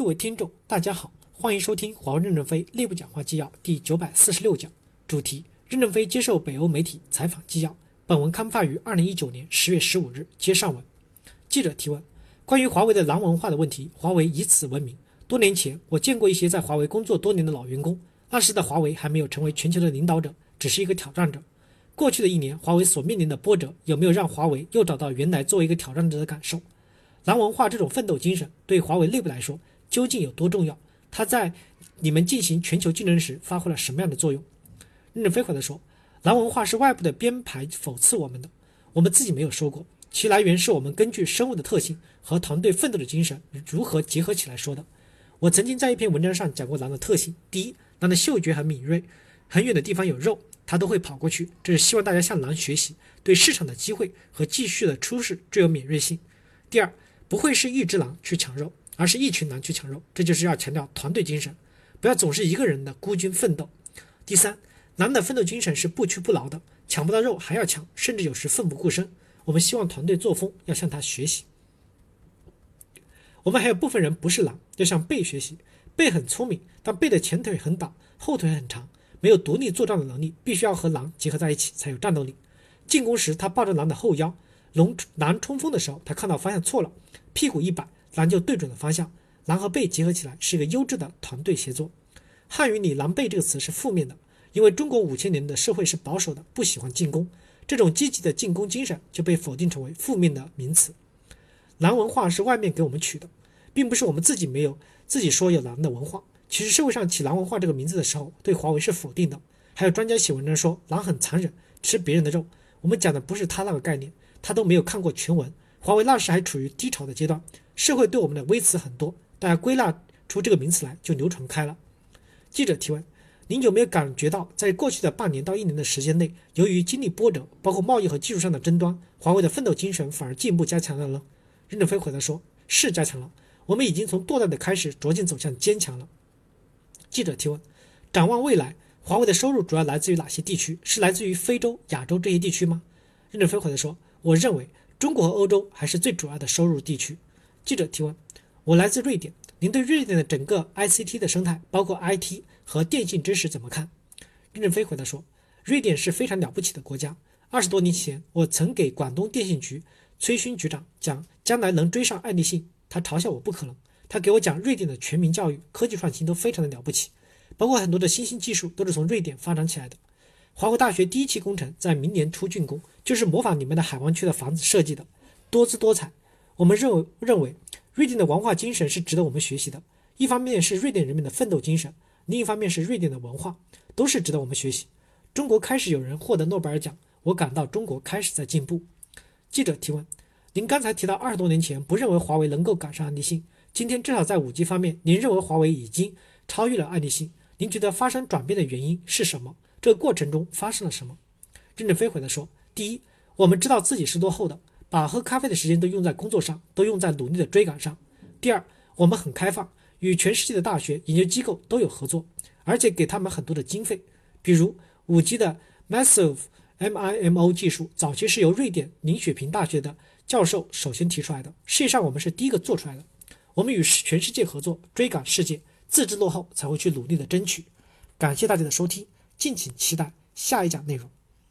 各位听众，大家好，欢迎收听华为任正非内部讲话纪要第九百四十六讲，主题：任正非接受北欧媒体采访纪要。本文刊发于二零一九年十月十五日。接上文，记者提问：关于华为的狼文化的问题，华为以此闻名。多年前，我见过一些在华为工作多年的老员工，那时的华为还没有成为全球的领导者，只是一个挑战者。过去的一年，华为所面临的波折，有没有让华为又找到原来作为一个挑战者的感受？狼文化这种奋斗精神对华为内部来说究竟有多重要？它在你们进行全球竞争时发挥了什么样的作用？任正非回答说：“狼文化是外部的编排讽刺我们的，我们自己没有说过，其来源是我们根据生物的特性和团队奋斗的精神如何结合起来说的。我曾经在一篇文章上讲过狼的特性：第一，狼的嗅觉很敏锐，很远的地方有肉，它都会跑过去，这是希望大家向狼学习，对市场的机会和继续的出世具有敏锐性。第二。”不会是一只狼去抢肉，而是一群狼去抢肉，这就是要强调团队精神，不要总是一个人的孤军奋斗。第三，狼的奋斗精神是不屈不挠的，抢不到肉还要抢，甚至有时奋不顾身。我们希望团队作风要向他学习。我们还有部分人不是狼，要向贝学习。贝很聪明，但贝的前腿很短，后腿很长，没有独立作战的能力，必须要和狼结合在一起才有战斗力。进攻时，他抱着狼的后腰。龙狼冲锋的时候，他看到方向错了，屁股一摆，狼就对准了方向。狼和狈结合起来是一个优质的团队协作。汉语里“狼狈”这个词是负面的，因为中国五千年的社会是保守的，不喜欢进攻，这种积极的进攻精神就被否定成为负面的名词。狼文化是外面给我们取的，并不是我们自己没有自己说有狼的文化。其实社会上起狼文化这个名字的时候，对华为是否定的。还有专家写文章说狼很残忍，吃别人的肉。我们讲的不是他那个概念。他都没有看过全文。华为那时还处于低潮的阶段，社会对我们的微词很多，大家归纳出这个名词来就流传开了。记者提问：您有没有感觉到，在过去的半年到一年的时间内，由于经历波折，包括贸易和技术上的争端，华为的奋斗精神反而进一步加强了呢？任正非回答说：是加强了，我们已经从堕落的开始，逐渐走向坚强了。记者提问：展望未来，华为的收入主要来自于哪些地区？是来自于非洲、亚洲这些地区吗？任正非回答说。我认为中国和欧洲还是最主要的收入地区。记者提问：我来自瑞典，您对瑞典的整个 ICT 的生态，包括 IT 和电信知识怎么看？任正非回答说：瑞典是非常了不起的国家。二十多年前，我曾给广东电信局崔勋局长讲将来能追上爱立信，他嘲笑我不可能。他给我讲瑞典的全民教育、科技创新都非常的了不起，包括很多的新兴技术都是从瑞典发展起来的。华为大学第一期工程在明年初竣工，就是模仿你们的海湾区的房子设计的，多姿多彩。我们认为认为瑞典的文化精神是值得我们学习的。一方面是瑞典人民的奋斗精神，另一方面是瑞典的文化，都是值得我们学习。中国开始有人获得诺贝尔奖，我感到中国开始在进步。记者提问：您刚才提到二十多年前不认为华为能够赶上爱立信，今天至少在五 G 方面，您认为华为已经超越了爱立信？您觉得发生转变的原因是什么？这个过程中发生了什么？任正非回答说：第一，我们知道自己是落后的，把喝咖啡的时间都用在工作上，都用在努力的追赶上。第二，我们很开放，与全世界的大学研究机构都有合作，而且给他们很多的经费。比如五 G 的 Massive MIMO 技术，早期是由瑞典林雪平大学的教授首先提出来的，实际上我们是第一个做出来的。我们与全世界合作，追赶世界，自知落后才会去努力的争取。感谢大家的收听。敬请期待下一讲内容。